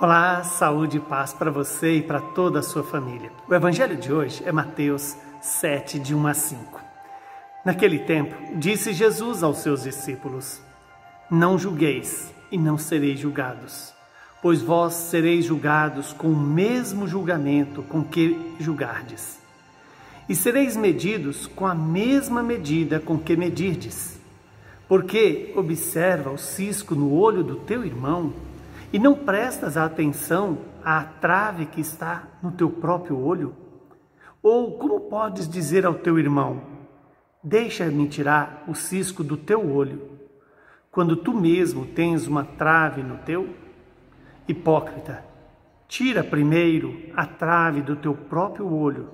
Olá, saúde e paz para você e para toda a sua família. O evangelho de hoje é Mateus 7, de 1 a 5. Naquele tempo, disse Jesus aos seus discípulos: Não julgueis e não sereis julgados, pois vós sereis julgados com o mesmo julgamento com que julgardes. E sereis medidos com a mesma medida com que medirdes. Porque observa o cisco no olho do teu irmão e não prestas atenção à trave que está no teu próprio olho? Ou como podes dizer ao teu irmão: Deixa-me tirar o cisco do teu olho, quando tu mesmo tens uma trave no teu? Hipócrita, tira primeiro a trave do teu próprio olho,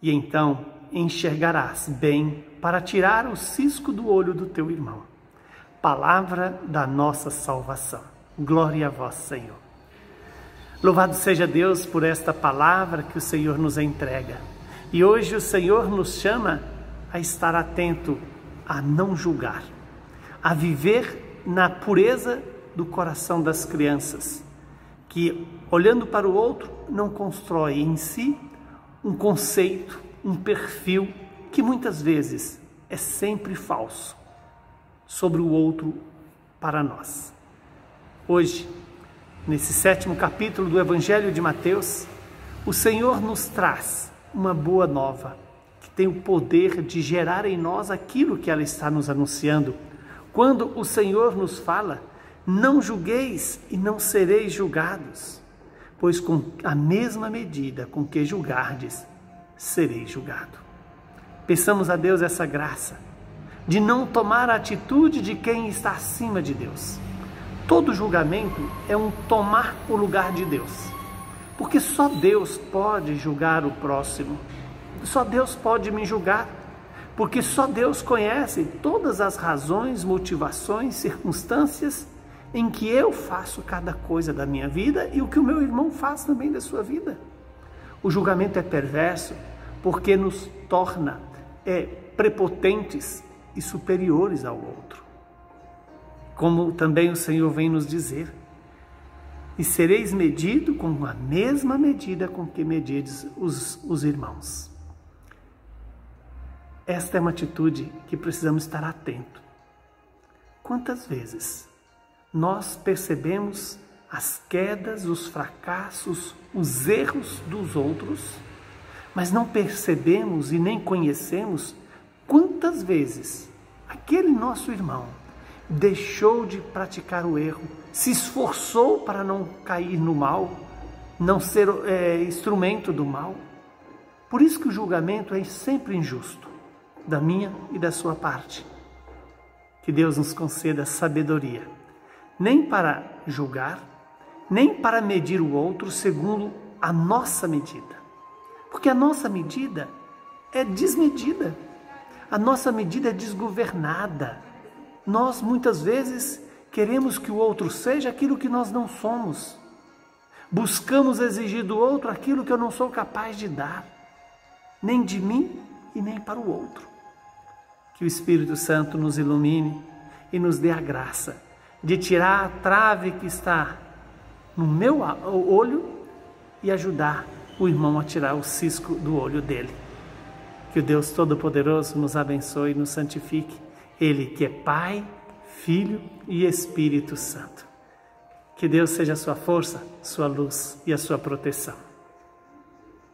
e então enxergarás bem para tirar o cisco do olho do teu irmão. Palavra da nossa salvação. Glória a vós, Senhor. Louvado seja Deus por esta palavra que o Senhor nos entrega. E hoje o Senhor nos chama a estar atento, a não julgar, a viver na pureza do coração das crianças, que olhando para o outro não constrói em si um conceito, um perfil que muitas vezes é sempre falso sobre o outro para nós. Hoje, nesse sétimo capítulo do Evangelho de Mateus, o Senhor nos traz uma boa nova que tem o poder de gerar em nós aquilo que ela está nos anunciando. Quando o Senhor nos fala, não julgueis e não sereis julgados, pois com a mesma medida com que julgardes, sereis julgado. Peçamos a Deus essa graça de não tomar a atitude de quem está acima de Deus Todo julgamento é um tomar o lugar de Deus. Porque só Deus pode julgar o próximo. Só Deus pode me julgar. Porque só Deus conhece todas as razões, motivações, circunstâncias em que eu faço cada coisa da minha vida e o que o meu irmão faz também da sua vida. O julgamento é perverso porque nos torna é, prepotentes e superiores ao outro como também o Senhor vem nos dizer. E sereis medido com a mesma medida com que medides os, os irmãos. Esta é uma atitude que precisamos estar atento. Quantas vezes nós percebemos as quedas, os fracassos, os erros dos outros, mas não percebemos e nem conhecemos quantas vezes aquele nosso irmão deixou de praticar o erro, se esforçou para não cair no mal, não ser é, instrumento do mal. Por isso que o julgamento é sempre injusto, da minha e da sua parte. Que Deus nos conceda sabedoria, nem para julgar, nem para medir o outro segundo a nossa medida. Porque a nossa medida é desmedida, a nossa medida é desgovernada nós muitas vezes queremos que o outro seja aquilo que nós não somos. Buscamos exigir do outro aquilo que eu não sou capaz de dar, nem de mim e nem para o outro. Que o Espírito Santo nos ilumine e nos dê a graça de tirar a trave que está no meu olho e ajudar o irmão a tirar o cisco do olho dele. Que o Deus Todo-Poderoso nos abençoe e nos santifique ele que é Pai, Filho e Espírito Santo. Que Deus seja a sua força, sua luz e a sua proteção.